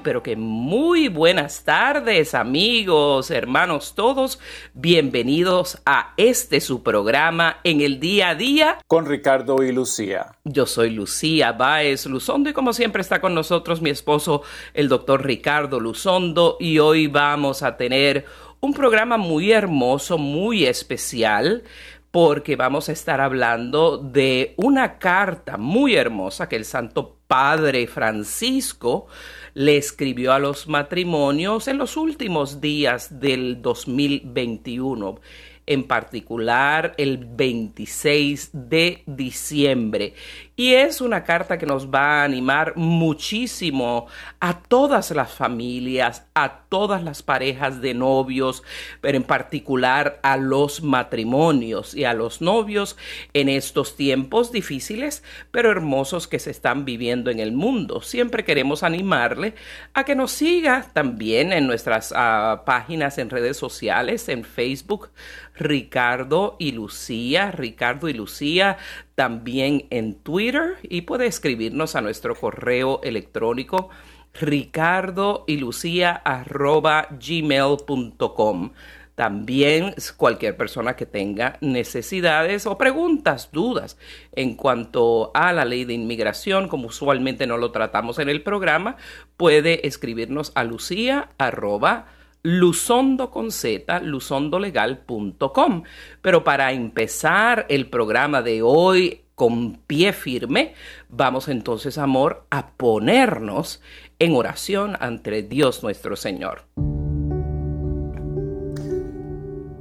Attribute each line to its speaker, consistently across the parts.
Speaker 1: Muy, pero que muy buenas tardes, amigos, hermanos, todos. Bienvenidos a este su programa en el día a día.
Speaker 2: Con Ricardo y Lucía.
Speaker 1: Yo soy Lucía Báez Luzondo y como siempre está con nosotros mi esposo, el doctor Ricardo Luzondo, y hoy vamos a tener un programa muy hermoso, muy especial porque vamos a estar hablando de una carta muy hermosa que el Santo Padre Francisco le escribió a los matrimonios en los últimos días del 2021, en particular el 26 de diciembre. Y es una carta que nos va a animar muchísimo a todas las familias, a todas las parejas de novios, pero en particular a los matrimonios y a los novios en estos tiempos difíciles, pero hermosos que se están viviendo en el mundo. Siempre queremos animarle a que nos siga también en nuestras uh, páginas en redes sociales, en Facebook, Ricardo y Lucía, Ricardo y Lucía, también en Twitter y puede escribirnos a nuestro correo electrónico ricardo y lucía gmail.com. También cualquier persona que tenga necesidades o preguntas, dudas en cuanto a la ley de inmigración, como usualmente no lo tratamos en el programa, puede escribirnos a lucía arroba luzondo luzondolegal.com. Pero para empezar el programa de hoy con pie firme, vamos entonces, amor, a ponernos en oración ante Dios nuestro Señor.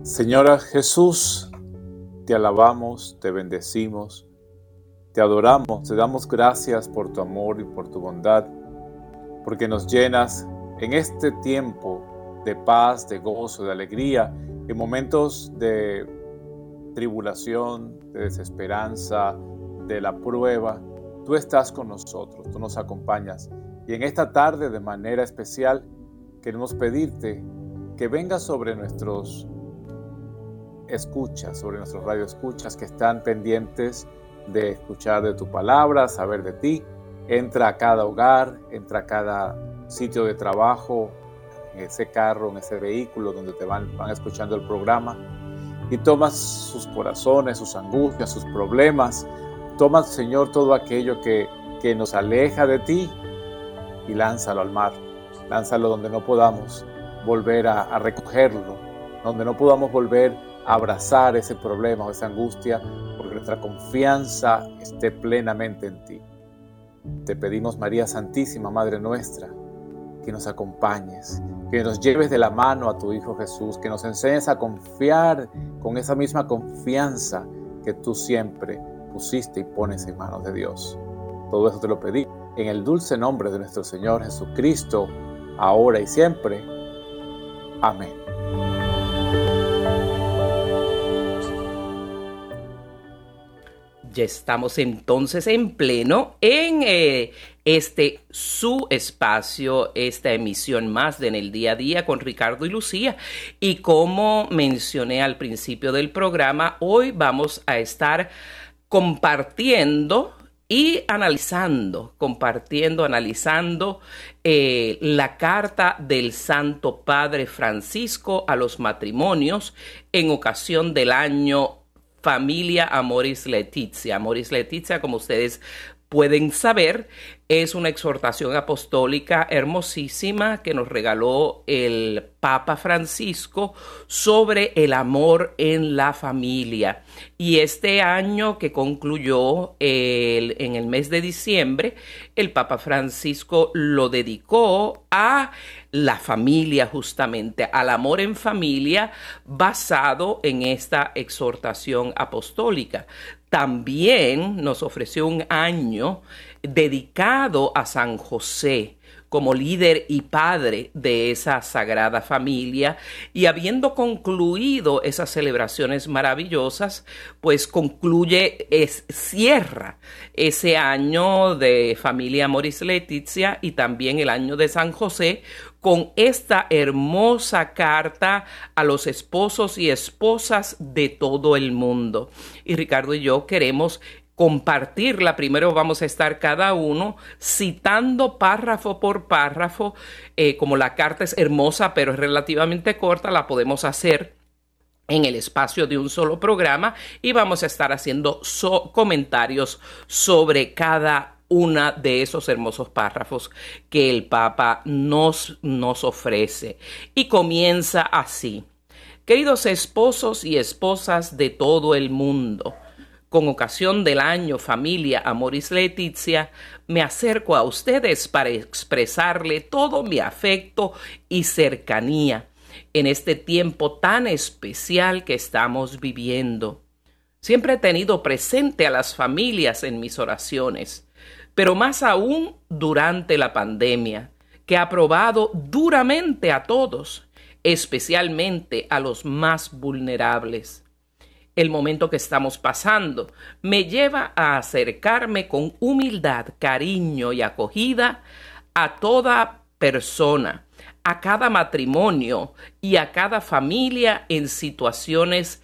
Speaker 2: Señora Jesús, te alabamos, te bendecimos, te adoramos, te damos gracias por tu amor y por tu bondad, porque nos llenas en este tiempo de paz, de gozo, de alegría, en momentos de tribulación, de desesperanza, de la prueba. Tú estás con nosotros, tú nos acompañas. Y en esta tarde, de manera especial, queremos pedirte que vengas sobre nuestros escuchas, sobre nuestros radioescuchas que están pendientes de escuchar de tu palabra, saber de ti. Entra a cada hogar, entra a cada sitio de trabajo, ese carro, en ese vehículo donde te van, van escuchando el programa y tomas sus corazones, sus angustias, sus problemas. Toma, Señor, todo aquello que, que nos aleja de ti y lánzalo al mar. Lánzalo donde no podamos volver a recogerlo, donde no podamos volver a abrazar ese problema o esa angustia, porque nuestra confianza esté plenamente en ti. Te pedimos, María Santísima, Madre nuestra, que nos acompañes, que nos lleves de la mano a tu Hijo Jesús, que nos enseñes a confiar con esa misma confianza que tú siempre pusiste y pones en manos de Dios. Todo eso te lo pedí en el dulce nombre de nuestro Señor Jesucristo, ahora y siempre. Amén.
Speaker 1: Ya estamos entonces en pleno en eh, este su espacio, esta emisión más de En el Día a Día con Ricardo y Lucía. Y como mencioné al principio del programa, hoy vamos a estar compartiendo y analizando, compartiendo, analizando eh, la carta del Santo Padre Francisco a los matrimonios en ocasión del año Familia Amoris Letizia. Amoris Letizia, como ustedes pueden saber, es una exhortación apostólica hermosísima que nos regaló el Papa Francisco sobre el amor en la familia. Y este año que concluyó en el mes de diciembre, el Papa Francisco lo dedicó a la familia justamente, al amor en familia basado en esta exhortación apostólica. También nos ofreció un año dedicado a San José como líder y padre de esa sagrada familia y habiendo concluido esas celebraciones maravillosas, pues concluye, es, cierra ese año de familia Moris Letizia y también el año de San José con esta hermosa carta a los esposos y esposas de todo el mundo. Y Ricardo y yo queremos compartirla. Primero vamos a estar cada uno citando párrafo por párrafo. Eh, como la carta es hermosa pero es relativamente corta, la podemos hacer en el espacio de un solo programa y vamos a estar haciendo comentarios sobre cada una de esos hermosos párrafos que el Papa nos, nos ofrece. Y comienza así. Queridos esposos y esposas de todo el mundo, con ocasión del año Familia Amoris Letizia, me acerco a ustedes para expresarle todo mi afecto y cercanía en este tiempo tan especial que estamos viviendo. Siempre he tenido presente a las familias en mis oraciones, pero más aún durante la pandemia, que ha probado duramente a todos, especialmente a los más vulnerables el momento que estamos pasando. Me lleva a acercarme con humildad, cariño y acogida a toda persona, a cada matrimonio y a cada familia en situaciones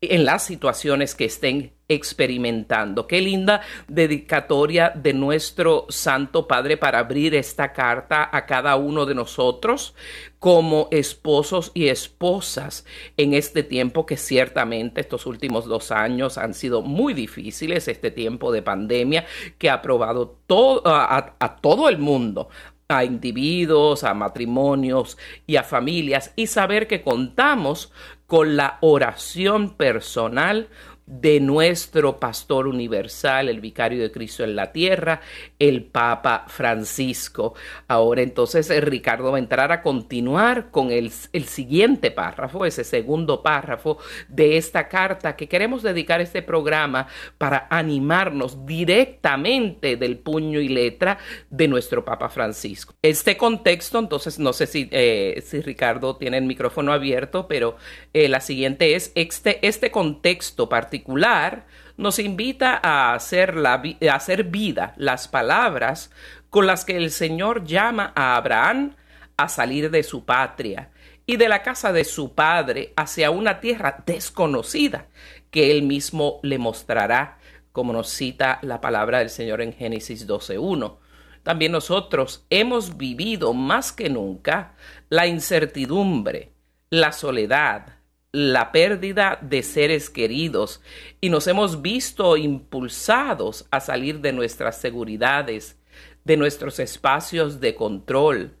Speaker 1: en las situaciones que estén experimentando. Qué linda dedicatoria de nuestro Santo Padre para abrir esta carta a cada uno de nosotros como esposos y esposas en este tiempo que ciertamente estos últimos dos años han sido muy difíciles, este tiempo de pandemia que ha probado a todo el mundo a individuos, a matrimonios y a familias y saber que contamos con la oración personal de nuestro pastor universal, el vicario de Cristo en la tierra, el Papa Francisco. Ahora entonces eh, Ricardo va a entrar a continuar con el, el, siguiente párrafo, ese segundo párrafo de esta carta que queremos dedicar este programa para animarnos directamente del puño y letra de nuestro Papa Francisco. Este contexto, entonces no sé si, eh, si Ricardo tiene el micrófono abierto, pero eh, la siguiente es este, este contexto particular particular nos invita a hacer, a hacer vida las palabras con las que el Señor llama a Abraham a salir de su patria y de la casa de su padre hacia una tierra desconocida que él mismo le mostrará, como nos cita la palabra del Señor en Génesis 12.1. También nosotros hemos vivido más que nunca la incertidumbre, la soledad, la pérdida de seres queridos y nos hemos visto impulsados a salir de nuestras seguridades, de nuestros espacios de control,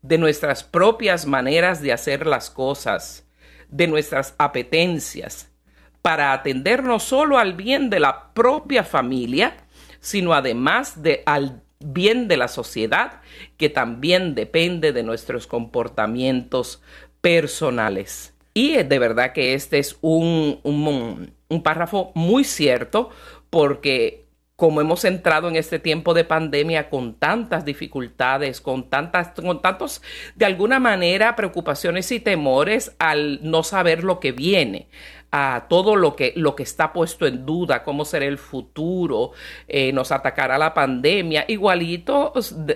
Speaker 1: de nuestras propias maneras de hacer las cosas, de nuestras apetencias, para atender no solo al bien de la propia familia, sino además de al bien de la sociedad, que también depende de nuestros comportamientos personales. Y de verdad que este es un, un, párrafo muy cierto porque como hemos entrado en este tiempo de pandemia con tantas dificultades, con tantas, con tantos, de alguna manera, preocupaciones y temores al no saber lo que viene, a todo lo que, lo que está puesto en duda, cómo será el futuro, eh, nos atacará la pandemia. Igualito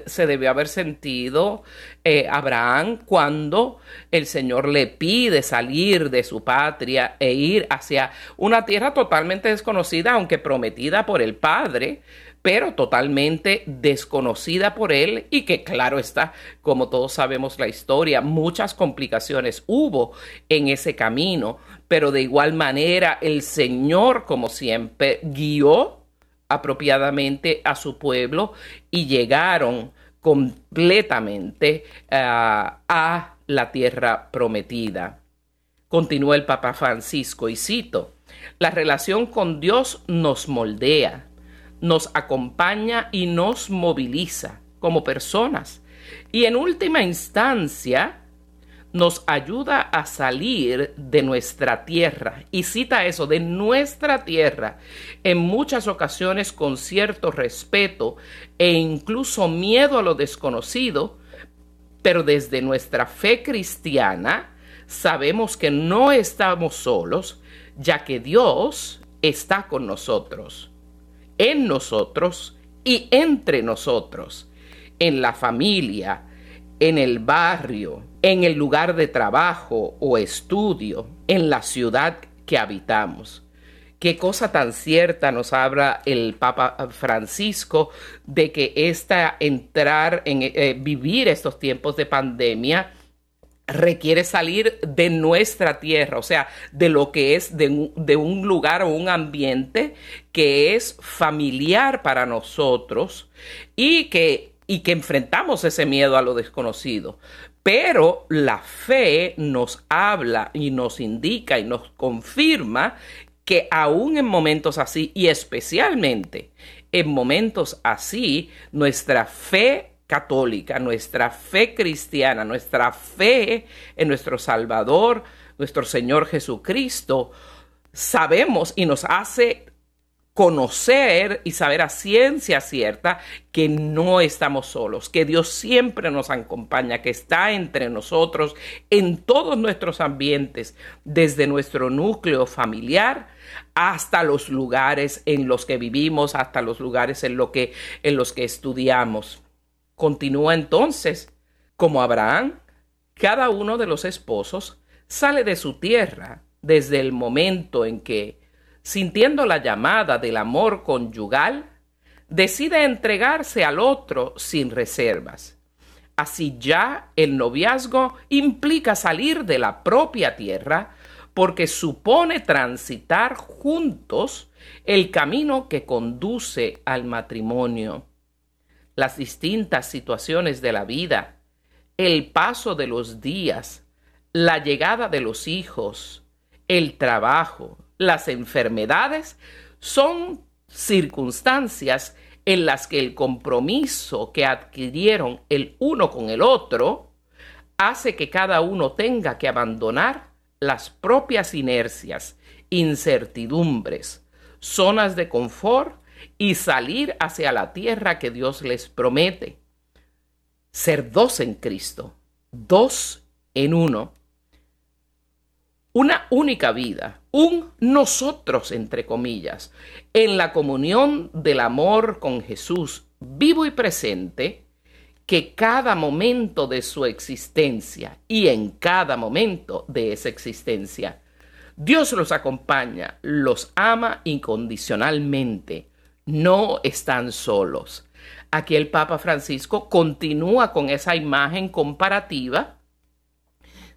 Speaker 1: se debió haber sentido eh, Abraham cuando el Señor le pide salir de su patria e ir hacia una tierra totalmente desconocida, aunque prometida por el Padre pero totalmente desconocida por él y que claro está, como todos sabemos la historia, muchas complicaciones hubo en ese camino, pero de igual manera el Señor, como siempre, guió apropiadamente a su pueblo y llegaron completamente ah, a la tierra prometida. Continúa el Papa Francisco y cito, la relación con Dios nos moldea, nos acompaña y nos moviliza como personas. Y en última instancia, nos ayuda a salir de nuestra tierra. Y cita eso, de nuestra tierra, en muchas ocasiones con cierto respeto e incluso miedo a lo desconocido, pero desde nuestra fe cristiana sabemos que no estamos solos, ya que Dios está con nosotros, en nosotros y entre nosotros, en la familia, en el barrio, en el lugar de trabajo o estudio, en la ciudad que habitamos. Qué cosa tan cierta nos habla el Papa Francisco de que esta entrar en eh, vivir estos tiempos de pandemia requiere salir de nuestra tierra, o sea, de lo que es de, de, un lugar o un ambiente que es familiar para nosotros y que y que enfrentamos ese miedo a lo desconocido. Pero la fe nos habla y nos indica y nos confirma que aún en momentos así y especialmente en momentos así, nuestra fe católica, nuestra fe cristiana, nuestra fe en nuestro Salvador, nuestro Señor Jesucristo, sabemos y nos hace conocer y saber a ciencia cierta que no estamos solos, que Dios siempre nos acompaña, que está entre nosotros en todos nuestros ambientes, desde nuestro núcleo familiar hasta los lugares en los que vivimos, hasta los lugares en, lo que, en los que estudiamos. Continúa entonces, como Abraham, cada uno de los esposos sale de su tierra desde el momento en que sintiendo la llamada del amor conyugal, decide entregarse al otro sin reservas. Así ya el noviazgo implica salir de la propia tierra porque supone transitar juntos el camino que conduce al matrimonio. Las distintas situaciones de la vida, el paso de los días, la llegada de los hijos, el trabajo, las enfermedades son circunstancias en las que el compromiso que adquirieron el uno con el otro hace que cada uno tenga que abandonar las propias inercias, incertidumbres, zonas de confort y salir hacia la tierra que Dios les promete. Ser dos en Cristo, dos en uno una única vida, un nosotros, entre comillas, en la comunión del amor con Jesús vivo y presente, que cada momento de su existencia y en cada momento de esa existencia, Dios los acompaña, los ama incondicionalmente, no están solos. Aquí el Papa Francisco continúa con esa imagen comparativa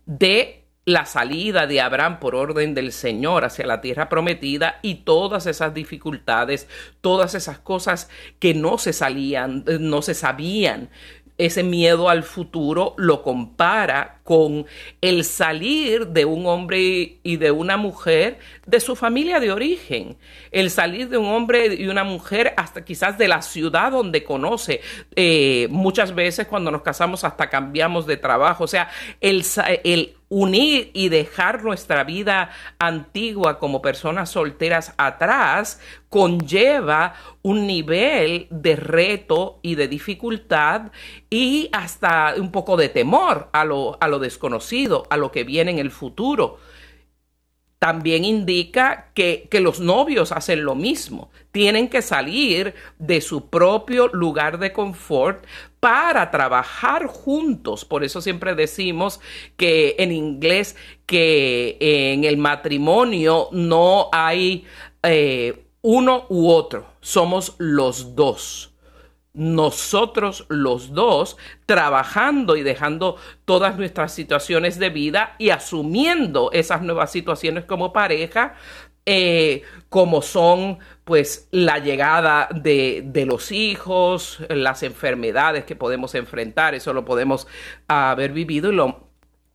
Speaker 1: de la salida de Abraham por orden del Señor hacia la tierra prometida y todas esas dificultades, todas esas cosas que no se salían, no se sabían, ese miedo al futuro lo compara con el salir de un hombre y de una mujer de su familia de origen, el salir de un hombre y una mujer hasta quizás de la ciudad donde conoce. Eh, muchas veces cuando nos casamos hasta cambiamos de trabajo, o sea, el, el unir y dejar nuestra vida antigua como personas solteras atrás conlleva un nivel de reto y de dificultad y hasta un poco de temor a lo, a lo desconocido, a lo que viene en el futuro también indica que, que, los novios hacen lo mismo. Tienen que salir de su propio lugar de confort para trabajar juntos. Por eso siempre decimos que en inglés que en el matrimonio no hay eh, uno u otro, somos los dos nosotros los dos trabajando y dejando todas nuestras situaciones de vida y asumiendo esas nuevas situaciones como pareja eh, como son pues la llegada de, de, los hijos, las enfermedades que podemos enfrentar, eso lo podemos haber vivido y lo,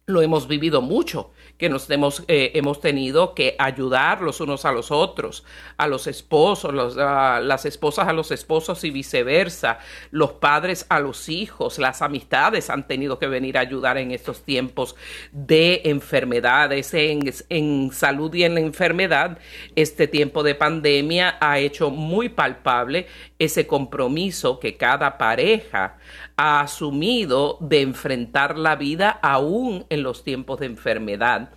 Speaker 1: lo hemos vivido mucho que nos hemos, eh, hemos tenido que ayudar los unos a los otros, a los esposos, las esposas a los esposos y viceversa, los padres a los hijos, las amistades han tenido que venir a ayudar en estos tiempos de enfermedades, en, en salud y en la enfermedad. Este tiempo de pandemia ha hecho muy palpable ese compromiso que cada pareja ha asumido de enfrentar la vida aún en los tiempos de enfermedad.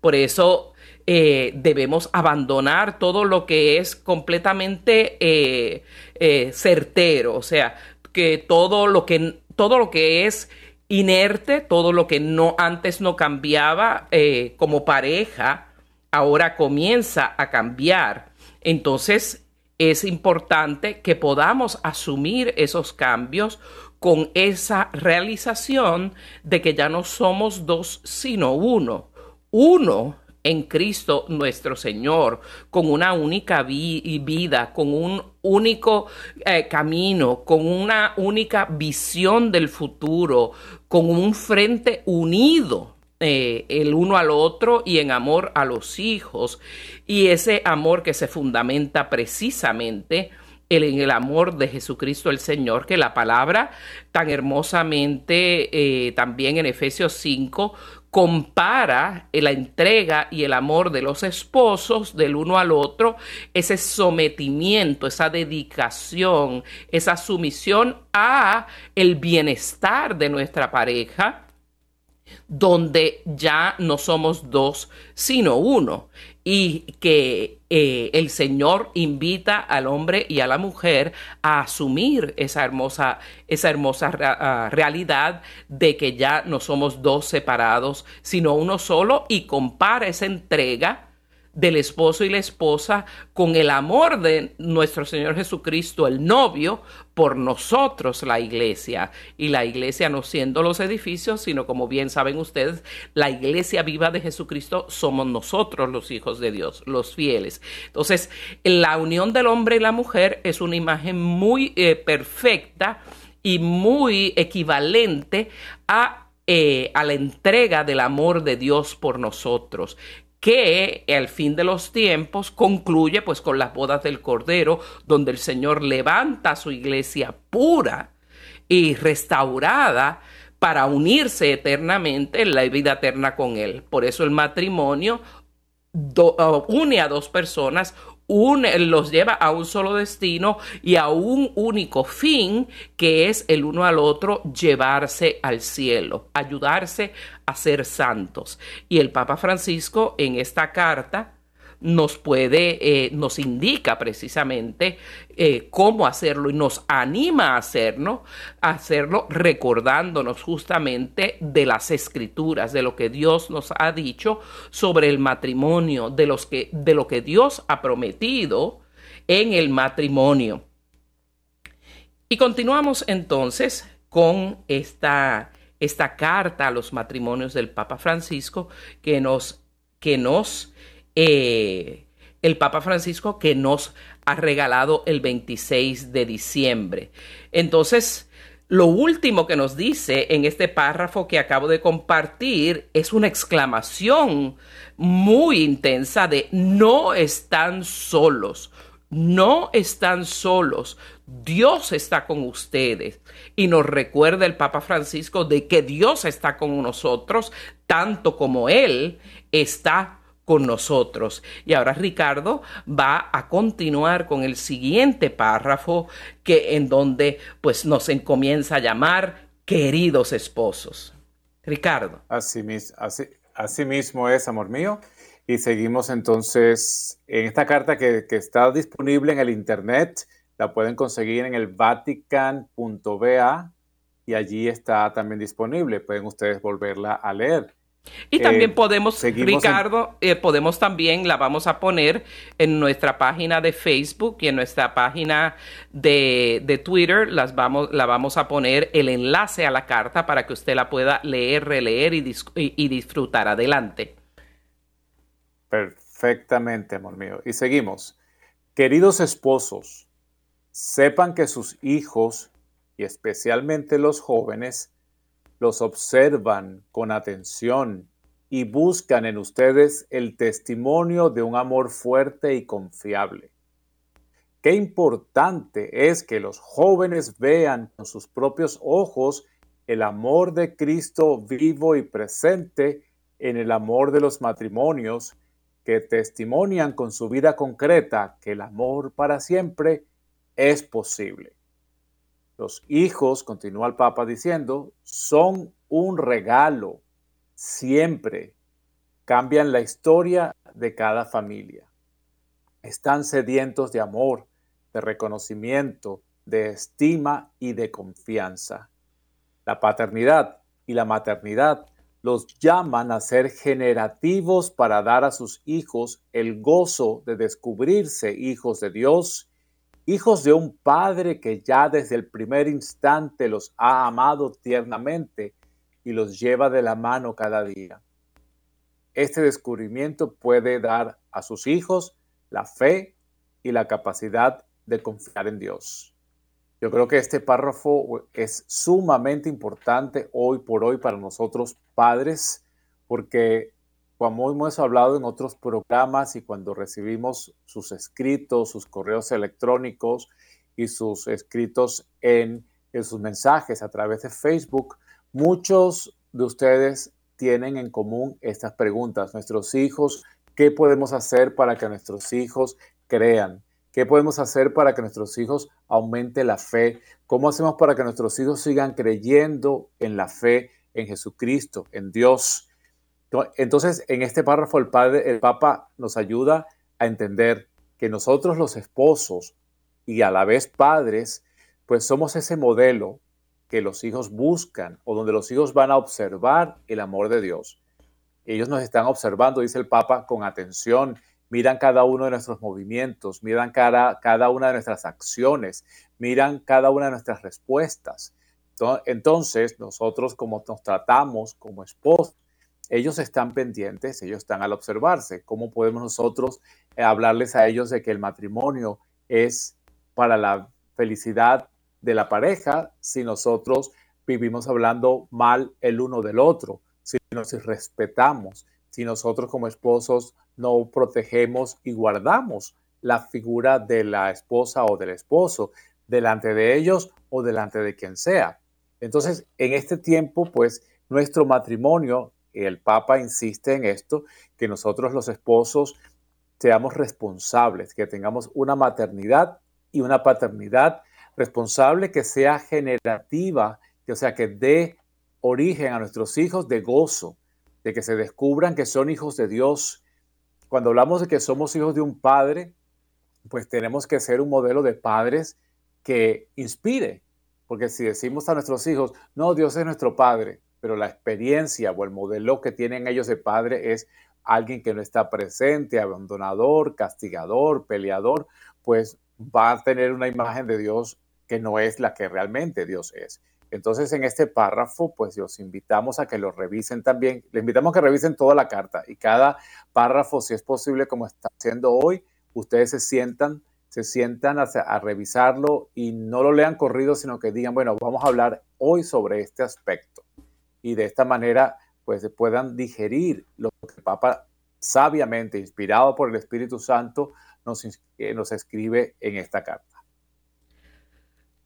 Speaker 1: Por eso eh, debemos abandonar todo lo que es completamente eh, eh, certero, o sea, que todo lo que, todo lo que es inerte, todo lo que no antes no cambiaba como pareja, ahora comienza a cambiar. Entonces es importante que podamos asumir esos cambios con esa realización de que ya no somos dos, sino uno. Uno en Cristo nuestro Señor, con una única vida, con un único eh, camino, con una única visión del futuro, con un frente unido. Eh, el uno al otro y en amor a los hijos y ese amor que se fundamenta precisamente en el amor de Jesucristo el Señor, que la palabra tan hermosamente eh, también en Efesios 5 compara la entrega y el amor de los esposos del uno al otro, ese sometimiento, esa dedicación, esa sumisión a el bienestar de nuestra pareja donde ya no somos dos, sino uno, y que eh, el Señor invita al hombre y a la mujer a asumir esa hermosa, esa hermosa ah, realidad de que ya no somos dos separados, sino uno solo, y compara esa entrega del esposo y la esposa con el amor de nuestro Señor Jesucristo, el novio, por nosotros la iglesia. Y la iglesia no siendo los edificios, sino como bien saben ustedes, la iglesia viva de Jesucristo somos nosotros los hijos de Dios, los fieles. Entonces, la unión del hombre y la mujer es una imagen muy eh, perfecta y muy equivalente a eh, a la entrega del amor de Dios por nosotros que al fin de los tiempos concluye pues con las bodas del Cordero, donde el Señor levanta a su iglesia pura y restaurada para unirse eternamente en la vida eterna con Él. Por eso el matrimonio uh, une a dos personas, los lleva a un solo destino y a un único fin, que es el uno al otro llevarse al cielo, ayudarse a ser santos. Y el Papa Francisco en esta carta nos puede, eh, nos indica precisamente eh, cómo hacerlo y nos anima a hacerlo, a hacerlo recordándonos justamente de las escrituras, de lo que Dios nos ha dicho sobre el matrimonio, de, los que, de lo que Dios ha prometido en el matrimonio. Y continuamos entonces con esta, esta carta a los matrimonios del Papa Francisco que nos, que nos eh, el Papa Francisco que nos ha regalado el 26 de diciembre. Entonces, lo último que nos dice en este párrafo que acabo de compartir es una exclamación muy intensa de no están solos, no están solos, Dios está con ustedes. Y nos recuerda el Papa Francisco de que Dios está con nosotros tanto como Él está con nosotros. Y ahora Ricardo va a continuar con el siguiente párrafo que en donde pues nos comienza a llamar queridos esposos. Ricardo.
Speaker 2: Así, mismo es, amor mío. Y seguimos entonces en esta carta que, que está disponible en el internet. La pueden conseguir en el vatican.va y allí está también disponible. Pueden ustedes volverla a leer.
Speaker 1: Y también eh, podemos, Ricardo, eh, podemos también, la vamos a poner en nuestra página de Facebook y en nuestra página de, Twitter, las vamos, la vamos a poner el enlace a la carta para que usted la pueda leer, releer y, y disfrutar. Adelante.
Speaker 2: Perfectamente, amor mío. Y seguimos. Queridos esposos, sepan que sus hijos, y especialmente los jóvenes, los observan con atención y buscan en ustedes el testimonio de un amor fuerte y confiable. Qué importante es que los jóvenes vean con sus propios ojos el amor de Cristo vivo y presente en el amor de los matrimonios que testimonian con su vida concreta que el amor para siempre es posible. Los hijos, continúa el Papa diciendo, son un regalo, siempre cambian la historia de cada familia. Están sedientos de amor, de reconocimiento, de estima y de confianza. La paternidad y la maternidad los llaman a ser generativos para dar a sus hijos el gozo de descubrirse hijos de Dios, hijos de un Padre que ya desde el primer instante los ha amado tiernamente y los lleva de la mano cada día. Este descubrimiento puede dar a sus hijos la fe y la capacidad de confiar en Dios. Yo creo que este párrafo es sumamente importante hoy por hoy para nosotros padres, porque como hemos hablado en otros programas y cuando recibimos sus escritos, sus correos electrónicos y sus escritos en, en sus mensajes a través de Facebook, muchos de ustedes tienen en común estas preguntas. Nuestros hijos, ¿qué podemos hacer para que nuestros hijos crean? ¿Qué podemos hacer para que nuestros hijos aumente la fe? ¿Cómo hacemos para que nuestros hijos sigan creyendo en la fe en Jesucristo, en Dios? Entonces, en este párrafo el Papa nos ayuda a entender que nosotros los esposos y a la vez padres, pues somos ese modelo que los hijos buscan o donde los hijos van a observar el amor de Dios. Ellos nos están observando, dice el Papa, con atención miran cada uno de nuestros movimientos, miran cada, cada una de nuestras acciones, miran cada una de nuestras respuestas. Entonces, nosotros como nos tratamos como esposos, ellos están pendientes, ellos están al observarse. ¿Cómo podemos nosotros eh, hablarles a ellos de que el matrimonio es para la felicidad de la pareja si nosotros vivimos hablando mal el uno del otro, si nos respetamos, si nosotros como esposos no protegemos y guardamos la figura de la esposa o del esposo delante de ellos o delante de quien sea. Entonces, en este tiempo, pues nuestro matrimonio, el Papa insiste en esto, que nosotros los esposos seamos responsables, que tengamos una maternidad y una paternidad responsable que sea generativa, que, o sea, que dé origen a nuestros hijos de gozo, de que se descubran que son hijos de Dios, cuando hablamos de que somos hijos de un padre, pues tenemos que ser un modelo de padres que inspire. Porque si decimos a nuestros hijos, no, Dios es nuestro padre, pero la experiencia o el modelo que tienen ellos de padre es alguien que no está presente, abandonador, castigador, peleador, pues va a tener una imagen de Dios que no es la que realmente Dios es. Entonces, en este párrafo, pues los invitamos a que lo revisen también. Les invitamos a que revisen toda la carta y cada párrafo, si es posible, como está haciendo hoy, ustedes se sientan, se sientan a, revisarlo y no lo lean corrido, sino que digan, bueno, vamos a hablar hoy sobre este aspecto. Y de esta manera, pues puedan digerir lo que el Papa sabiamente, inspirado por el Espíritu Santo, nos, eh, nos escribe en esta carta.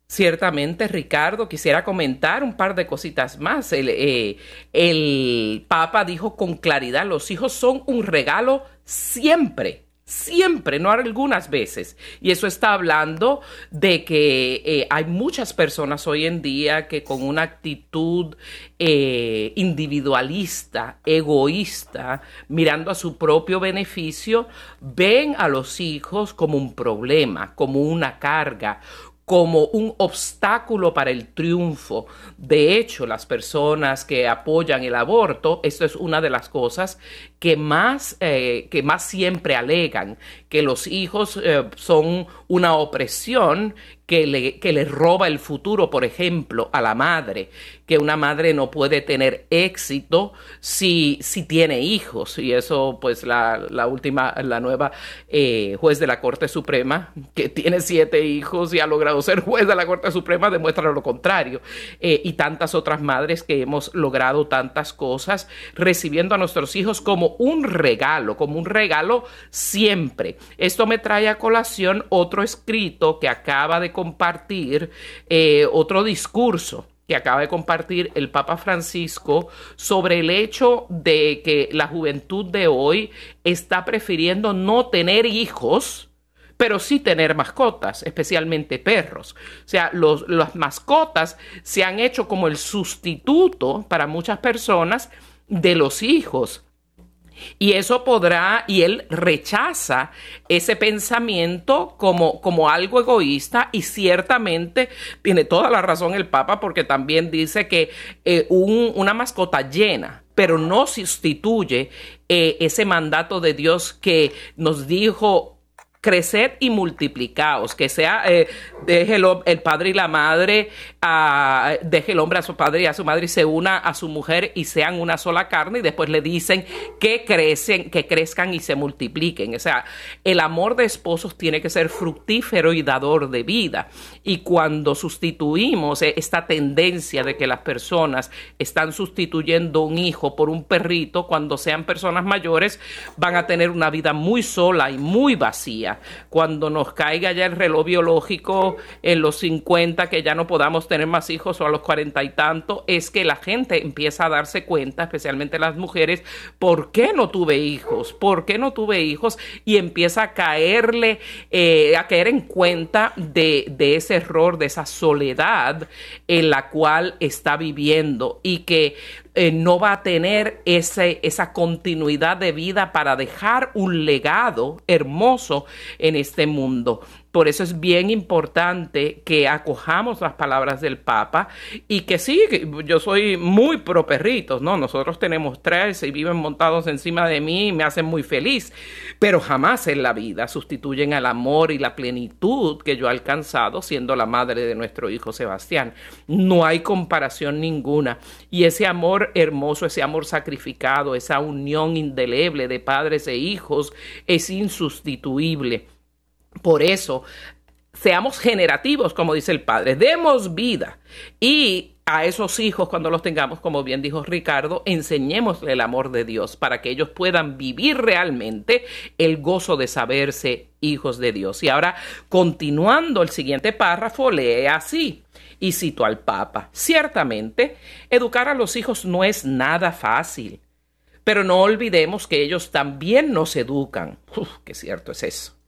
Speaker 1: Ciertamente, Ricardo, quisiera comentar un par de cositas más. El, eh, el, Papa dijo con claridad, los hijos son un regalo siempre, siempre, no algunas veces. Y eso está hablando de que eh, hay muchas personas hoy en día que con una actitud eh, individualista, egoísta, mirando a su propio beneficio, ven a los hijos como un problema, como una carga, como un obstáculo para el triunfo. De hecho, las personas que apoyan el aborto, esto es una de las cosas que más, eh, que más siempre alegan, que los hijos eh, son una opresión que le, que le roba el futuro, por ejemplo, a la madre, que una madre no puede tener éxito si, si tiene hijos. Y eso, pues, la, la última, la nueva eh, juez de la Corte Suprema, que tiene siete hijos y ha logrado ser juez de la Corte Suprema, demuestra lo contrario. Eh, y tantas otras madres que hemos logrado tantas cosas recibiendo a nuestros hijos como un regalo, como un regalo siempre. Esto me trae a colación otro escrito que acaba de compartir eh, otro discurso que acaba de compartir el Papa Francisco sobre el hecho de que la juventud de hoy está prefiriendo no tener hijos, pero sí tener mascotas, especialmente perros. O sea, las mascotas se han hecho como el sustituto para muchas personas de los hijos. Y eso podrá, y él rechaza ese pensamiento como, como algo egoísta y ciertamente tiene toda la razón el Papa porque también dice que eh, una mascota llena pero no sustituye eh, ese mandato de Dios que nos dijo creced y multiplicaos, que sea, eh, deje el, padre y la madre, a, deje el hombre a su padre y a su madre y se una a su mujer y sean una sola carne y después le dicen que crecen, que crezcan y se multipliquen. O sea, el amor de esposos tiene que ser fructífero y dador de vida. Y cuando sustituimos eh, esta tendencia de que las personas están sustituyendo un hijo por un perrito, cuando sean personas mayores, van a tener una vida muy sola y muy vacía cuando nos caiga ya el reloj biológico en los 50, que ya no podamos tener más hijos o a los cuarenta y tanto, es que la gente empieza a darse cuenta, especialmente las mujeres, ¿por qué no tuve hijos? ¿Por qué no tuve hijos? Y empieza a caerle, eh, a caer en cuenta de, de ese error, de esa soledad en la cual está viviendo y que eh, no va a tener ese, esa continuidad de vida para dejar un legado hermoso en este mundo. Por eso es bien importante que acojamos las palabras del Papa y que sí, yo soy muy pro perritos, ¿no? Nosotros tenemos tres y viven montados encima de mí y me hacen muy feliz, pero jamás en la vida sustituyen al amor y la plenitud que yo he alcanzado siendo la madre de nuestro hijo Sebastián. No hay comparación ninguna. Y ese amor hermoso, ese amor sacrificado, esa unión indeleble de padres e hijos es insustituible. Por eso, seamos generativos, como dice el Padre, demos vida y a esos hijos, cuando los tengamos, como bien dijo Ricardo, enseñémosle el amor de Dios para que ellos puedan vivir realmente el gozo de saberse hijos de Dios. Y ahora, continuando el siguiente párrafo, lee así. Y cito al Papa, ciertamente, educar a los hijos no es nada fácil, pero no olvidemos que ellos también nos educan. Uf, qué cierto es eso.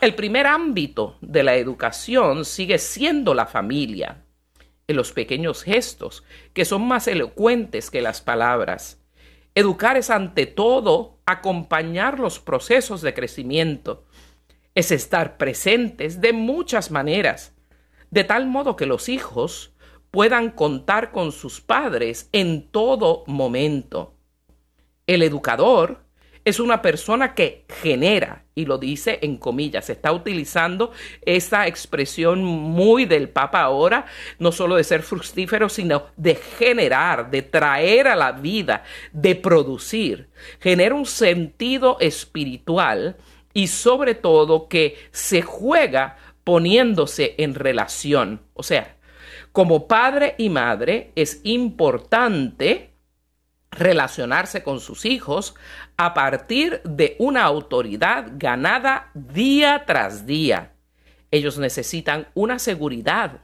Speaker 1: El primer ámbito de la educación sigue siendo la familia, en los pequeños gestos, que son más elocuentes que las palabras. Educar es ante todo acompañar los procesos de crecimiento, es estar presentes de muchas maneras, de tal modo que los hijos puedan contar con sus padres en todo momento. El educador es una persona que genera, y lo dice en comillas, se está utilizando esa expresión muy del Papa ahora, no solo de ser fructífero, sino de generar, de traer a la vida, de producir. Genera un sentido espiritual y sobre todo que se juega poniéndose en relación. O sea, como padre y madre es importante relacionarse con sus hijos a partir de una autoridad ganada día tras día. Ellos necesitan una seguridad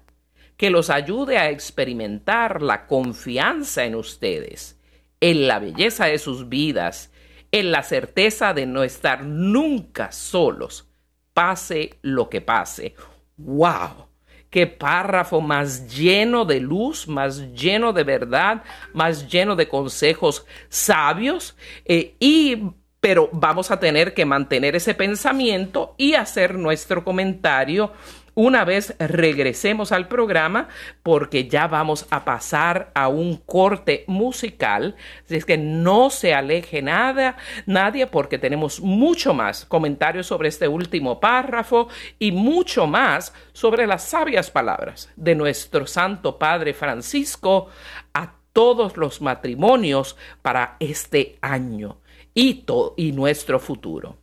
Speaker 1: que los ayude a experimentar la confianza en ustedes, en la belleza de sus vidas, en la certeza de no estar nunca solos, pase lo que pase. ¡Wow! Qué párrafo más lleno de luz, más lleno de verdad, más lleno de consejos sabios eh, y pero vamos a tener que mantener ese pensamiento y hacer nuestro comentario una vez regresemos al programa porque ya vamos a pasar a un corte musical. Así es que no se aleje nada, nadie, porque tenemos mucho más comentarios sobre este último párrafo y mucho más sobre las sabias palabras de nuestro Santo Padre Francisco a todos los matrimonios para este año y, y nuestro futuro.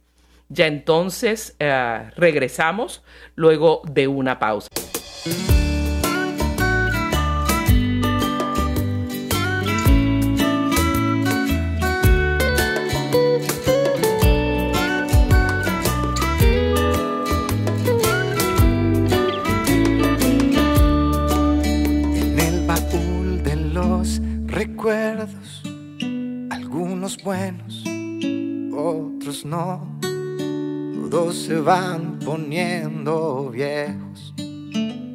Speaker 1: Ya entonces eh, regresamos luego de una pausa.
Speaker 3: Recuerdos, algunos buenos, otros no todos se van poniendo viejos,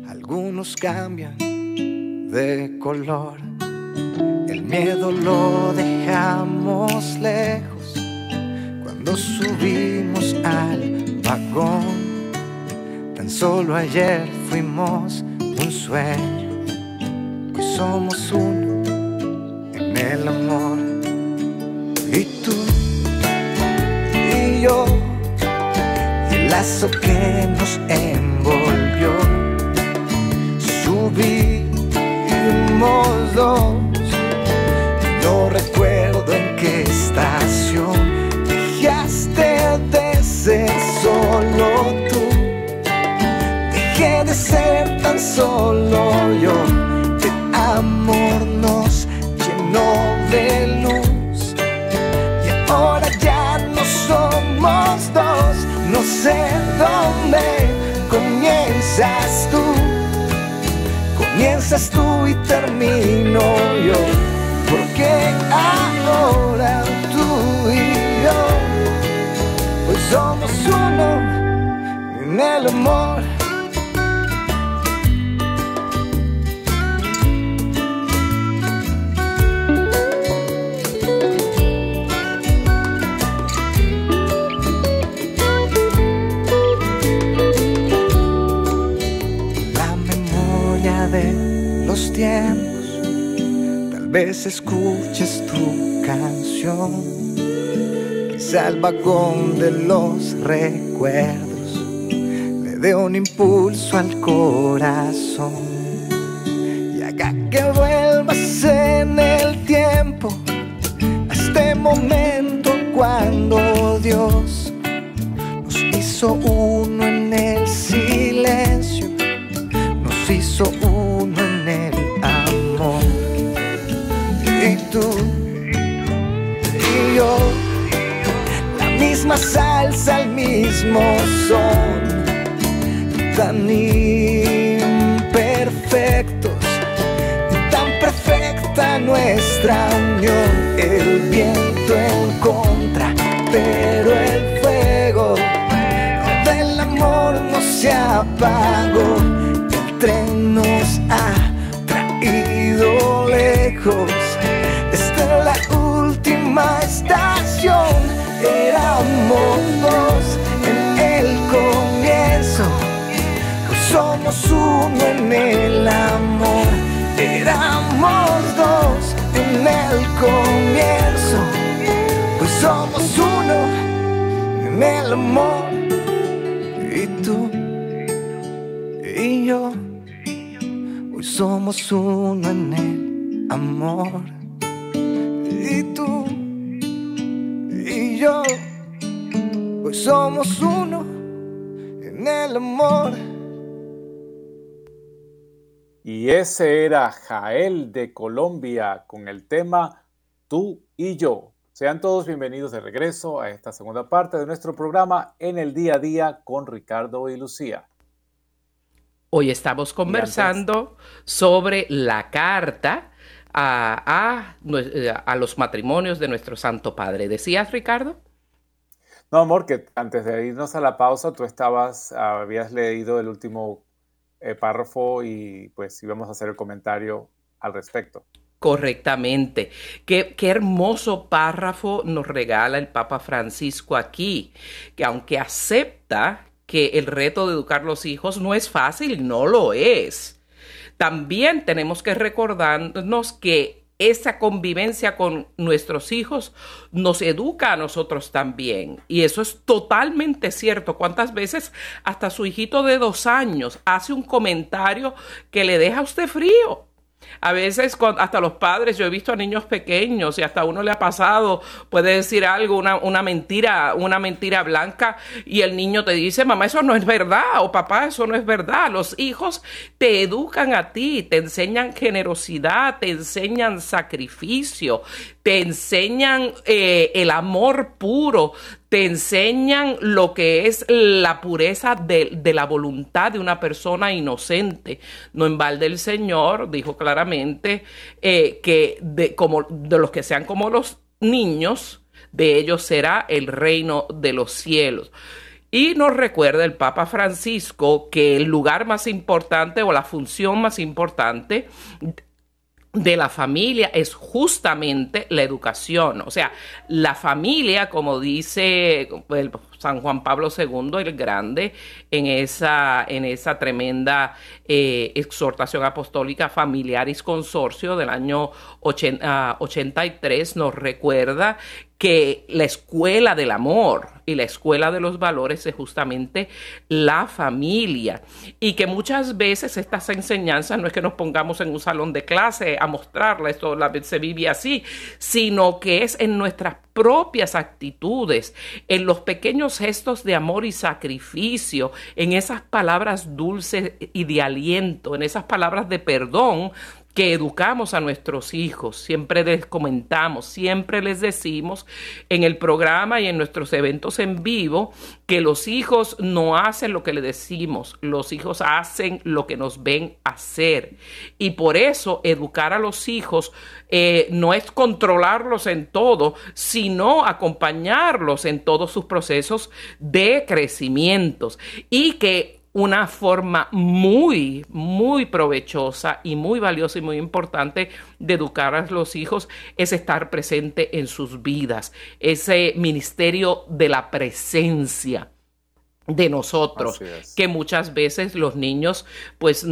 Speaker 3: algunos cambian de color. El miedo lo dejamos lejos cuando subimos al vagón. Tan solo ayer fuimos un sueño, hoy somos uno en el amor. Y tú y yo lazo que nos envolvió. Subimos dos, no recuerdo comienzas tú y termino yo, porque ahora tú y yo, pues somos uno en el amor. Tal vez escuches tu canción, quizá el de los recuerdos. Le dé un impulso al corazón y haga que vuelvas en el tiempo a este momento cuando Dios nos hizo uno y yo, la misma salsa, el mismo son, tan imperfectos, tan perfecta nuestra unión, el viento en contra, pero el fuego del amor no se apagó, el tren nos ha traído lejos. Somos uno en el amor. Éramos dos en el comienzo. Pues somos uno en el amor. Y tú y yo. Hoy somos uno en el amor. Y tú y yo. Hoy somos uno en el amor.
Speaker 2: Y ese era Jael de Colombia con el tema Tú y yo. Sean todos bienvenidos de regreso a esta segunda parte de nuestro programa en el día a día con Ricardo y Lucía.
Speaker 1: Hoy estamos conversando sobre la carta a, a, a, los matrimonios de nuestro Santo Padre. ¿Decías, Ricardo?
Speaker 2: No, amor, que antes de irnos a la pausa, tú estabas, habías leído el último eh, párrafo y pues íbamos a hacer el comentario al respecto.
Speaker 1: Correctamente. Qué, qué, hermoso párrafo nos regala el Papa Francisco aquí, que aunque acepta que el reto de educar los hijos no es fácil, no lo es. También tenemos que recordarnos que esa convivencia con nuestros hijos nos educa a nosotros también. Y eso es totalmente cierto. ¿Cuántas veces hasta su hijito de dos años hace un comentario que le deja a usted frío? A veces hasta los padres, yo he visto a niños pequeños y hasta uno le ha pasado, puede decir algo, una, una, mentira, una mentira blanca y el niño te dice, mamá, eso no es verdad o papá, eso no es verdad. Los hijos te educan a ti, te enseñan generosidad, te enseñan sacrificio, te enseñan eh, el amor puro, te enseñan lo que es la pureza de, la voluntad de una persona inocente. No en balde el Señor dijo claramente eh, que de, como, de los que sean como los niños, de ellos será el reino de los cielos. Y nos recuerda el Papa Francisco que el lugar más importante o la función más importante de la familia es justamente la educación. O sea, la familia, como dice el San Juan Pablo II el Grande, en esa, en esa tremenda eh, exhortación apostólica Familiaris Consorcio del año 83, nos recuerda que la escuela del amor y la escuela de los valores es justamente la familia. Y que muchas veces estas enseñanzas no es que nos pongamos en un salón de clase a mostrarla, esto se vive así, sino que es en nuestras propias actitudes, en los pequeños gestos de amor y sacrificio, en esas palabras dulces y de aliento, en esas palabras de perdón que educamos a nuestros hijos, siempre les comentamos, siempre les decimos en el programa y en nuestros eventos en vivo que los hijos no hacen lo que le decimos, los hijos hacen lo que nos ven hacer. Y por eso educar a los hijos eh, no es controlarlos en todo, sino acompañarlos en todos sus procesos de crecimientos y que una forma muy, muy provechosa y muy valiosa y muy importante de educar a los hijos es estar presente en sus vidas, ese ministerio de la presencia de nosotros, que muchas veces los niños, pues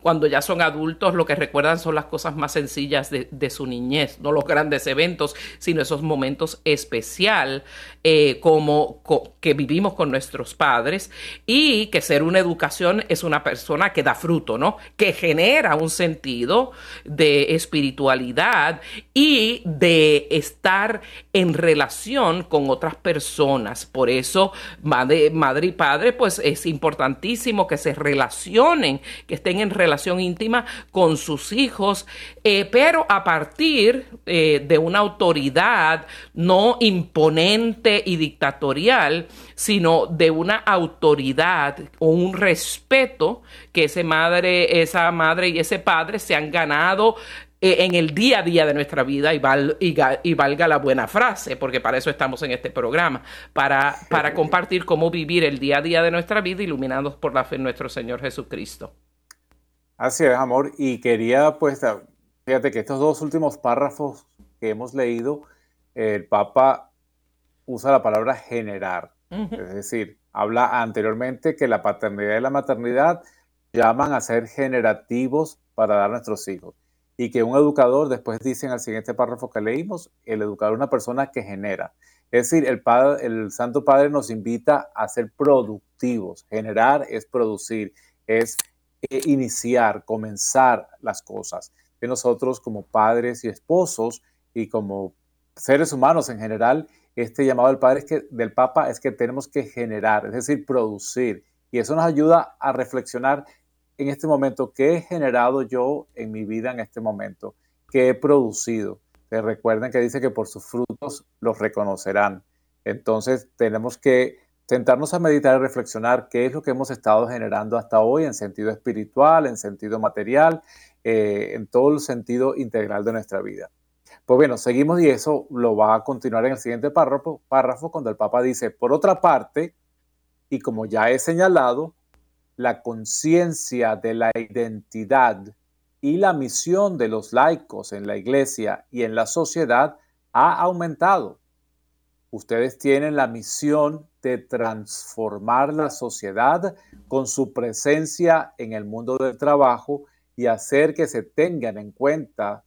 Speaker 1: cuando ya son adultos, lo que recuerdan son las cosas más sencillas de, su niñez, no los grandes eventos, sino esos momentos especial eh, como que vivimos con nuestros padres y que ser una educación es una persona que da fruto, ¿no? Que genera un sentido de espiritualidad y de estar en relación con otras personas. Por eso, madre, madre y padre, pues es importantísimo que se relacionen, que estén en relación íntima con sus hijos, eh, pero a partir eh, de una autoridad no imponente y dictatorial, sino de una autoridad o un respeto que ese madre, esa madre y ese padre se han ganado eh, en el día a día de nuestra vida y, y, valga la buena frase, porque para eso estamos en este programa, para, para compartir cómo vivir el día a día de nuestra vida iluminados por la fe en nuestro Señor Jesucristo.
Speaker 2: Así es, amor. Y quería, pues, fíjate que estos dos últimos párrafos que hemos leído, el Papa usa la palabra generar. Es decir, habla anteriormente que la paternidad y la maternidad llaman a ser generativos para dar a nuestros hijos y que un educador, después dice en el siguiente párrafo que leímos, el educador es una persona que genera. Es decir, el, padre, el Santo Padre nos invita a ser productivos. Generar es producir, es eh, iniciar, comenzar las cosas. De nosotros como padres y esposos y como seres humanos en general, este llamado del Padre es que, del Papa es que tenemos que generar, es decir, producir. Y eso nos ayuda a reflexionar en este momento, ¿qué he generado yo en mi vida en este momento? ¿Qué he producido? Que recuerden que dice que por sus frutos los reconocerán. Entonces tenemos que sentarnos a meditar y reflexionar qué es lo que hemos estado generando hasta hoy en sentido espiritual, en sentido material, eh, en todo el sentido integral de nuestra vida. Pues bueno, seguimos y eso lo va a continuar en el siguiente párrafo, párrafo cuando el Papa dice, por otra parte, y como ya he señalado, la conciencia de la identidad y la misión de los laicos en la iglesia y en la sociedad ha aumentado. Ustedes tienen la misión de transformar la sociedad con su presencia en el mundo del trabajo y hacer que se tengan en cuenta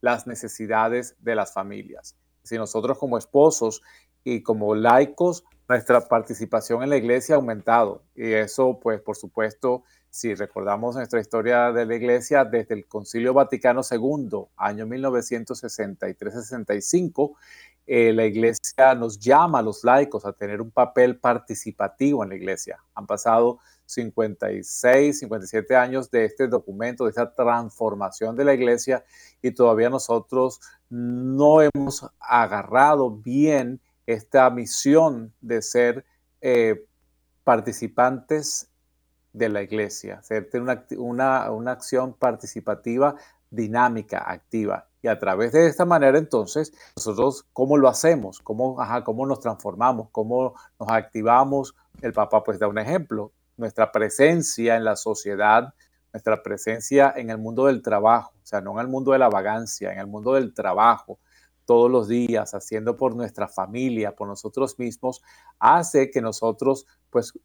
Speaker 2: las necesidades de las familias. Si nosotros como esposos y como laicos, nuestra participación en la iglesia ha aumentado y eso pues por supuesto si recordamos nuestra historia de la Iglesia, desde el Concilio Vaticano II, año 1963-65, eh, la Iglesia nos llama a los laicos a tener un papel participativo en la Iglesia. Han pasado 56, 57 años de este documento, de esta transformación de la Iglesia y todavía nosotros no hemos agarrado bien esta misión de ser eh, participantes de la iglesia, hacer una, una, acción participativa dinámica, activa. Y a través de esta manera, entonces, nosotros, ¿cómo lo hacemos? ¿Cómo, ajá, cómo nos transformamos? ¿Cómo nos activamos? El Papa, pues, da un ejemplo. Nuestra presencia en la sociedad, nuestra presencia en el mundo del trabajo, o sea, no en el mundo de la vagancia, en el mundo del trabajo, todos los días, haciendo por nuestra familia, por nosotros mismos, hace que nosotros, pues,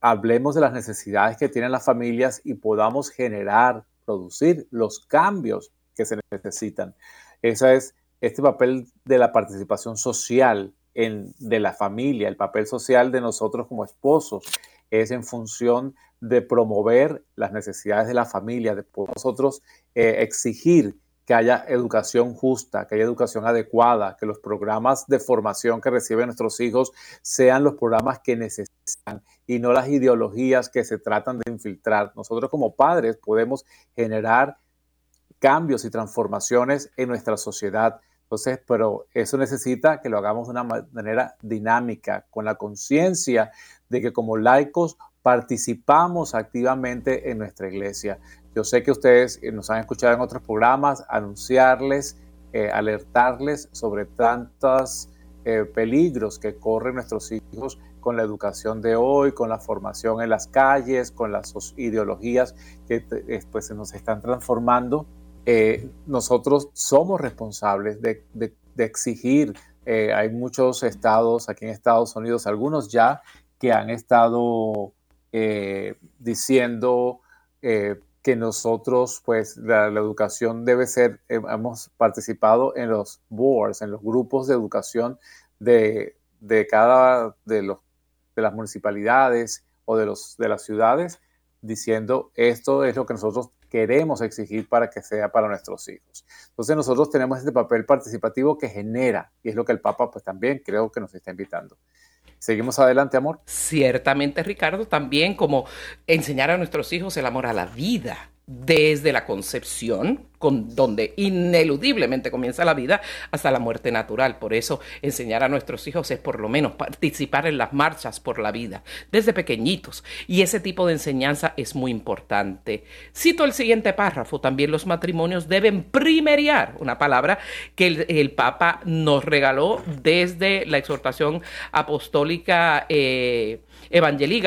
Speaker 2: hablemos de las necesidades que tienen las familias y podamos generar, producir los cambios que se necesitan. Ese es este papel de la participación social en, de la familia, el papel social de nosotros como esposos, es en función de promover las necesidades de la familia, de nosotros eh, exigir que haya educación justa, que haya educación adecuada, que los programas de formación que reciben nuestros hijos sean los programas que necesitan y no las ideologías que se tratan de infiltrar. Nosotros como padres podemos generar cambios y transformaciones en nuestra sociedad. Entonces, pero eso necesita que lo hagamos de una manera dinámica, con la conciencia de que como laicos participamos activamente en nuestra iglesia. Yo sé que ustedes eh, nos han escuchado en otros programas anunciarles, eh, alertarles sobre tantos eh, peligros que corren nuestros hijos con la educación de hoy, con la formación en las calles, con las ideologías que después se nos están transformando. nosotros somos responsables de exigir. hay muchos estados aquí en Estados Unidos, algunos ya, que han estado diciendo que nosotros, pues la, educación debe ser, eh, hemos participado en los boards, en los grupos de educación de, de cada de, los, de las municipalidades o de, los, de las ciudades, diciendo esto es lo que nosotros queremos exigir para que sea para nuestros hijos. Entonces nosotros tenemos este papel participativo que genera, y es lo que el Papa pues también creo que nos está invitando. Seguimos adelante, amor.
Speaker 1: Ciertamente, Ricardo, también como enseñar a nuestros hijos el amor a la vida desde la concepción, donde ineludiblemente comienza la vida, hasta la muerte natural. Por eso enseñar a nuestros hijos es por lo menos participar en las marchas por la vida, desde pequeñitos. Y ese tipo de enseñanza es muy importante. Cito el siguiente párrafo, también los matrimonios deben primeriar, una palabra que el, Papa nos regaló desde la exhortación apostólica. Eh, Evangelii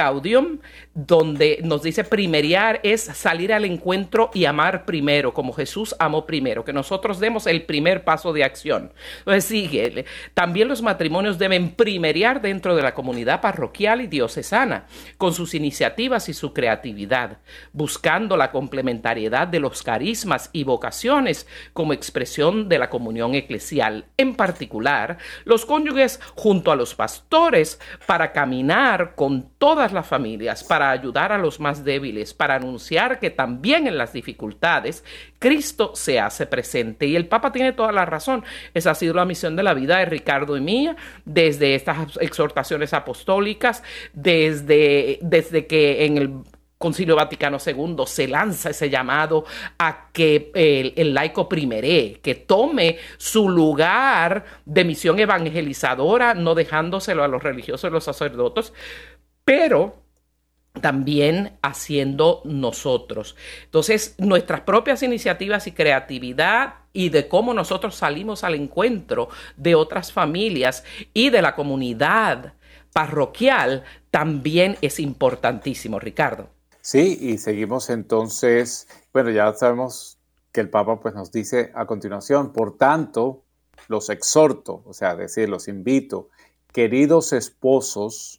Speaker 1: donde nos dice primeriar es salir al encuentro y amar primero, como Amó primero, que nosotros demos el primer paso de acción. Entonces sigue, también los matrimonios deben primeriar dentro de la comunidad parroquial y diocesana, con sus iniciativas y su creatividad, buscando la complementariedad de los carismas y vocaciones como expresión de la comunión eclesial. En particular, los cónyuges junto a los pastores para caminar con todas las familias para ayudar a los más débiles, para anunciar que también en las dificultades Cristo se hace presente. Y el Papa tiene toda la razón. Esa ha sido la misión de la vida de Ricardo y mía, desde estas exhortaciones apostólicas, desde, desde que en el Concilio Vaticano II se lanza ese llamado a que el, laico primeré, que tome su lugar de misión evangelizadora, no dejándoselo a los religiosos y los sacerdotes, pero también haciendo nosotros. Entonces, nuestras propias iniciativas y creatividad y de cómo nosotros salimos al encuentro de otras familias y de la comunidad parroquial también es importantísimo, Ricardo.
Speaker 2: Sí, y seguimos entonces, bueno, ya sabemos que el Papa pues nos dice a continuación, por tanto, los exhorto, o sea, decir, los invito, queridos esposos,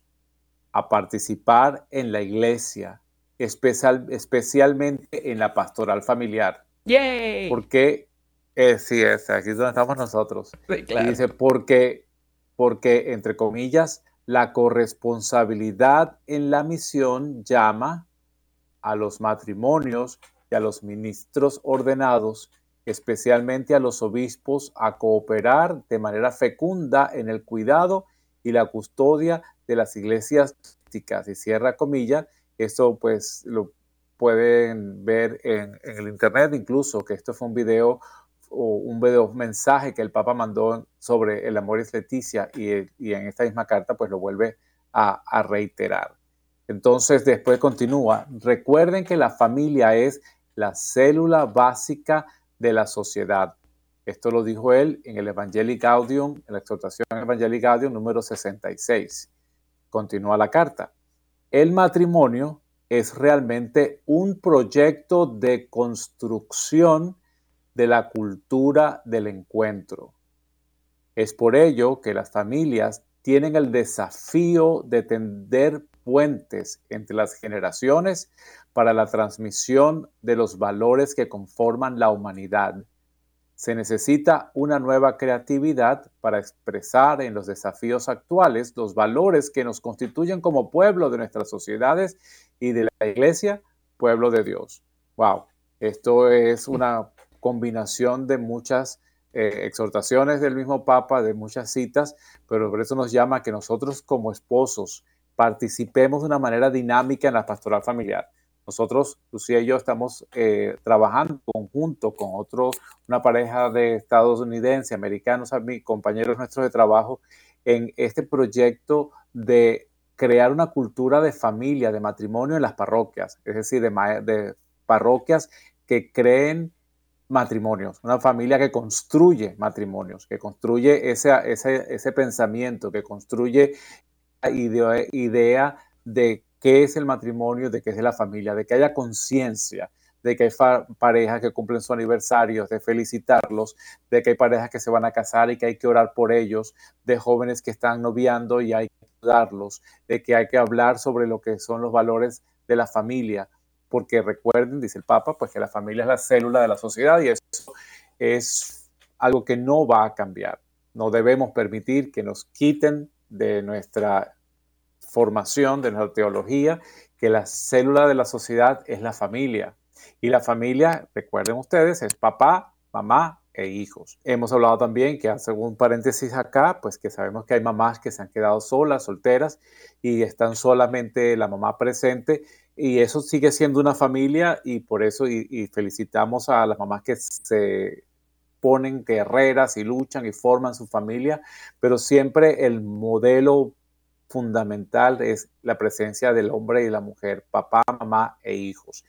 Speaker 2: a participar en la iglesia, especial, especialmente en la pastoral familiar.
Speaker 1: ¡Yay!
Speaker 2: Porque, eh, sí, es, aquí es donde estamos nosotros. Y dice, porque, porque, entre comillas, la corresponsabilidad en la misión llama a los matrimonios y a los ministros ordenados, especialmente a los obispos, a cooperar de manera fecunda en el cuidado y la custodia de las iglesias y cierra comillas, esto pues lo pueden ver en, el internet incluso, que esto fue un video o un video mensaje que el Papa mandó sobre el amor es Leticia y, en esta misma carta pues lo vuelve a, a reiterar. Entonces después continúa, recuerden que la familia es la célula básica de la sociedad. Esto lo dijo él en el Evangelii Gaudium, en la exhortación Evangelii Gaudium número 66. Continúa la carta. El matrimonio es realmente un proyecto de construcción de la cultura del encuentro. Es por ello que las familias tienen el desafío de tender puentes entre las generaciones para la transmisión de los valores que conforman la humanidad se necesita una nueva creatividad para expresar en los desafíos actuales los valores que nos constituyen como pueblo de nuestras sociedades y de la iglesia, pueblo de Dios. Wow, esto es una combinación de muchas eh, exhortaciones del mismo Papa, de muchas citas, pero por eso nos llama que nosotros como esposos participemos de una manera dinámica en la pastoral familiar. Nosotros, Lucía y yo, estamos eh, trabajando conjunto con otros, una pareja de estadounidenses, americanos, compañeros nuestros de trabajo, en este proyecto de crear una cultura de familia, de matrimonio en las parroquias, es decir, de, parroquias que creen matrimonios, una familia que construye matrimonios, que construye ese, ese, pensamiento, que construye idea, idea de qué es el matrimonio, de qué es la familia, de que haya conciencia, de que hay parejas que cumplen su aniversario, de felicitarlos, de que hay parejas que se van a casar y que hay que orar por ellos, de jóvenes que están noviando y hay que ayudarlos, de que hay que hablar sobre lo que son los valores de la familia, porque recuerden, dice el Papa, pues que la familia es la célula de la sociedad y eso es algo que no va a cambiar. No debemos permitir que nos quiten de nuestra formación de nuestra teología, que la célula de la sociedad es la familia. Y la familia, recuerden ustedes, es papá, mamá e hijos. Hemos hablado también que un paréntesis acá, pues que sabemos que hay mamás que se han quedado solas, solteras, y están solamente la mamá presente, y eso sigue siendo una familia, y por eso, y felicitamos a las mamás que se ponen guerreras y luchan y forman su familia, pero siempre el modelo fundamental es la presencia del hombre y la mujer, papá, mamá e hijos.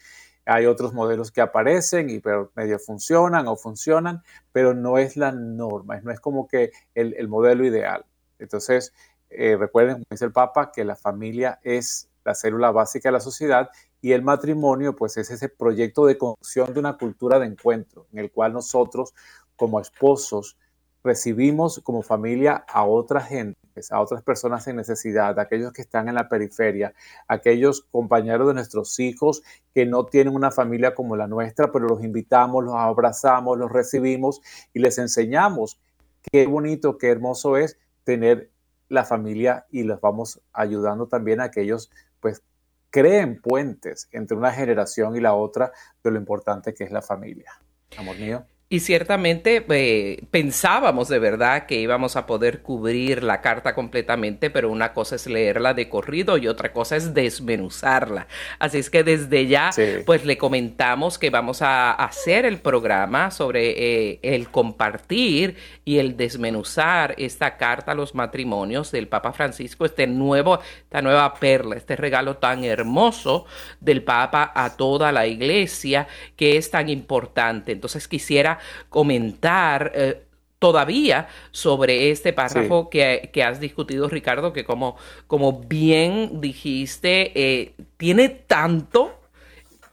Speaker 2: Hay otros modelos que aparecen y pero medio funcionan o funcionan, pero no es la norma, no es como que el, modelo ideal. Entonces, eh, recuerden, como dice el Papa, que la familia es la célula básica de la sociedad y el matrimonio, pues es ese proyecto de construcción de una cultura de encuentro en el cual nosotros como esposos recibimos como familia a otra gente, a otras personas en necesidad, a aquellos que están en la periferia, aquellos compañeros de nuestros hijos que no tienen una familia como la nuestra, pero los invitamos, los abrazamos, los recibimos y les enseñamos qué bonito, qué hermoso es tener la familia y los vamos ayudando también a que ellos pues creen puentes entre una generación y la otra de lo importante que es la familia. Amor mío.
Speaker 1: Y ciertamente eh, pensábamos de verdad que íbamos a poder cubrir la carta completamente, pero una cosa es leerla de corrido y otra cosa es desmenuzarla. Así es que desde ya, pues le comentamos que vamos a hacer el programa sobre eh, el compartir y el desmenuzar esta carta a los matrimonios del Papa Francisco, este nuevo, esta nueva perla, este regalo tan hermoso del Papa a toda la iglesia que es tan importante. Entonces quisiera comentar eh, todavía sobre este párrafo que, has discutido, Ricardo, que como, como bien dijiste, eh, tiene tanto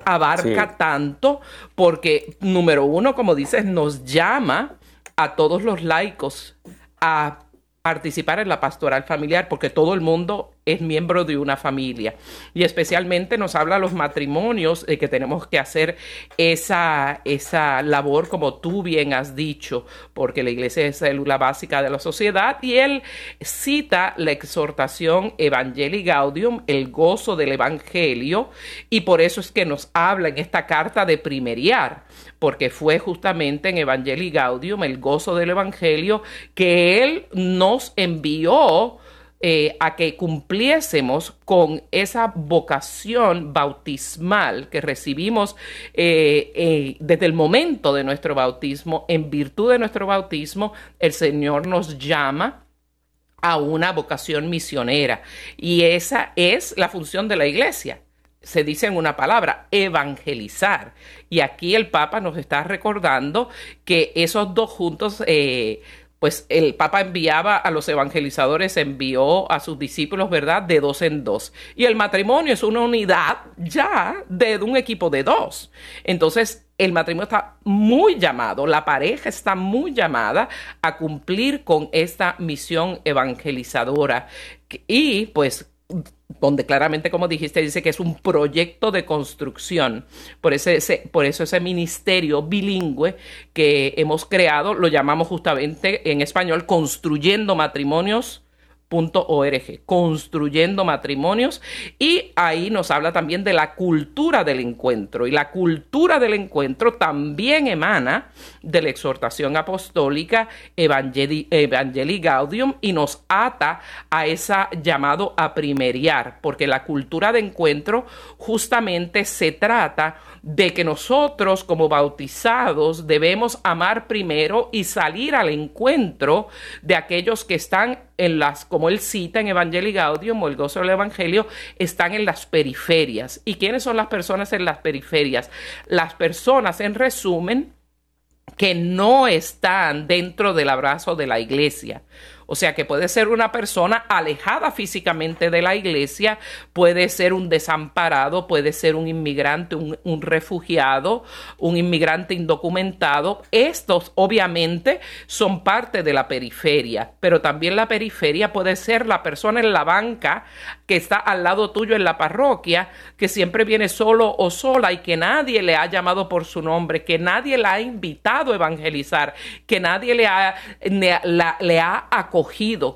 Speaker 1: abarca tanto porque, número uno, como dices, nos llama a todos los laicos a participar en la pastoral familiar porque todo el mundo es miembro de una familia. Y especialmente nos habla los matrimonios de que tenemos que hacer esa, esa labor como tú bien has dicho, porque la iglesia es célula básica de la sociedad y él cita la exhortación Evangelii Gaudium, el gozo del Evangelio, y por eso es que nos habla en esta carta de primeriar, porque fue justamente en Evangelii Gaudium, el gozo del Evangelio, que él nos envió eh, a que cumpliésemos con esa vocación bautismal que recibimos eh, eh, desde el momento de nuestro bautismo, en virtud de nuestro bautismo, el Señor nos llama a una vocación misionera y esa es la función de la iglesia. Se dice en una palabra, evangelizar. Y aquí el Papa nos está recordando que esos dos juntos pues el Papa enviaba a los evangelizadores, envió a sus discípulos, ¿verdad? De dos en dos. Y el matrimonio es una unidad ya de un equipo de dos. Entonces, el matrimonio está muy llamado, la pareja está muy llamada a cumplir con esta misión evangelizadora. Y pues donde claramente, como dijiste, dice que es un proyecto de construcción. Por, ese, por eso ese ministerio bilingüe que hemos creado lo llamamos justamente en español construyendo matrimonios .org, construyendo matrimonios. Y ahí nos habla también de la cultura del encuentro. Y la cultura del encuentro también emana de la exhortación apostólica Evangelii, Gaudium y nos ata a esa llamado a primeriar porque la cultura de encuentro justamente se trata de que nosotros como bautizados debemos amar primero y salir al encuentro de aquellos que están en las, como él cita en Evangelii Gaudium o el gozo del Evangelio, están en las periferias. ¿Y quiénes son las personas en las periferias? Las personas, en resumen, que no están dentro del abrazo de la iglesia. O sea que puede ser una persona alejada físicamente de la iglesia, puede ser un desamparado, puede ser un inmigrante, un, refugiado, un inmigrante indocumentado. Estos obviamente son parte de la periferia, pero también la periferia puede ser la persona en la banca que está al lado tuyo en la parroquia, que siempre viene solo o sola y que nadie le ha llamado por su nombre, que nadie la ha invitado a evangelizar, que nadie le ha, le ha acogido,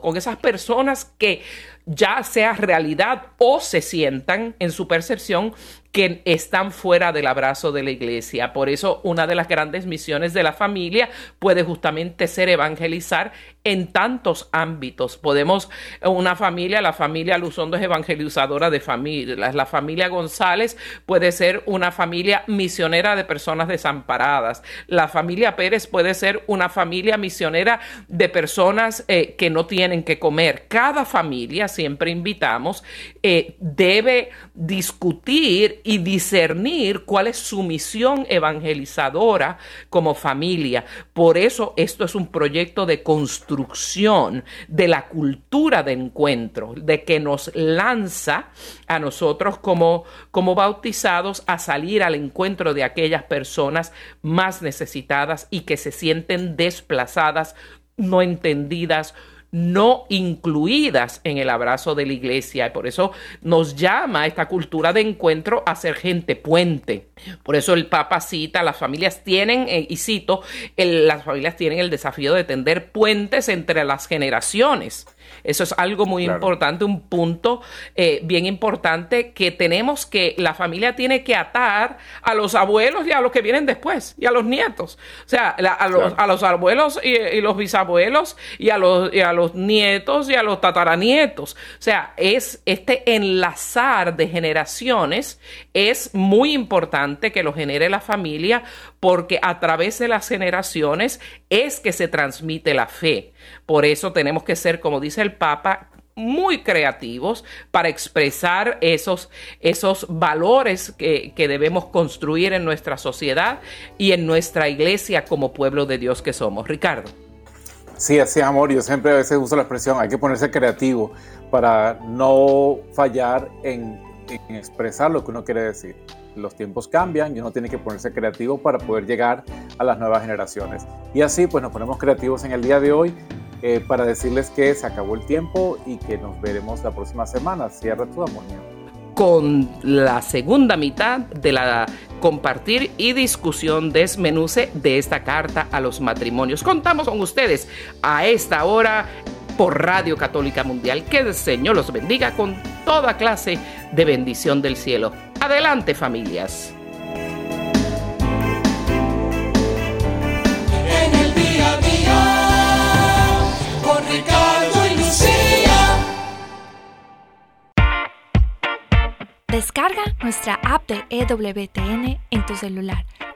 Speaker 1: con esas personas que ya sea realidad o se sientan en su percepción que están fuera del abrazo de la iglesia. Por eso una de las grandes misiones de la familia puede justamente ser evangelizar en tantos ámbitos. Podemos, una familia, la familia Luzondo es evangelizadora de familias, la familia González puede ser una familia misionera de personas desamparadas, la familia Pérez puede ser una familia misionera de personas eh, que no tienen que comer. Cada familia, siempre invitamos, eh, debe discutir y discernir cuál es su misión evangelizadora como familia. Por eso esto es un proyecto de construcción de la cultura de encuentro, de que nos lanza a nosotros como, como bautizados a salir al encuentro de aquellas personas más necesitadas y que se sienten desplazadas, no entendidas, no incluidas en el abrazo de la iglesia. Y por eso nos llama esta cultura de encuentro a ser gente puente. Por eso el Papa cita, las familias tienen, eh, y cito, las familias tienen el desafío de tender puentes entre las generaciones. Eso es algo muy importante, un punto eh, bien importante que tenemos que, la familia tiene que atar a los abuelos y a los que vienen después y a los nietos. O sea, a, los, a, los, abuelos y, los bisabuelos y a los, y a los nietos y a los tataranietos. O sea, es este enlazar de generaciones es muy importante que lo genere la familia porque a través de las generaciones es que se transmite la fe. Por eso tenemos que ser, como dice el Papa, muy creativos para expresar esos, esos valores que, que, debemos construir en nuestra sociedad y en nuestra iglesia como pueblo de Dios que somos. Ricardo.
Speaker 2: Sí, así es, amor. Yo siempre a veces uso la expresión, hay que ponerse creativo para no fallar en, en expresar lo que uno quiere decir los tiempos cambian y uno tiene que ponerse creativo para poder llegar a las nuevas generaciones. Y así pues nos ponemos creativos en el día de hoy eh, para decirles que se acabó el tiempo y que nos veremos la próxima semana. Cierra tu amonio
Speaker 1: con la segunda mitad de la compartir y discusión desmenuce de esta carta a los matrimonios. Contamos con ustedes a esta hora por Radio Católica Mundial. Que el Señor los bendiga con toda clase de bendición del cielo. Adelante familias.
Speaker 4: En el día a día, con Ricardo y Lucía.
Speaker 5: Descarga nuestra app de EWTN en tu celular,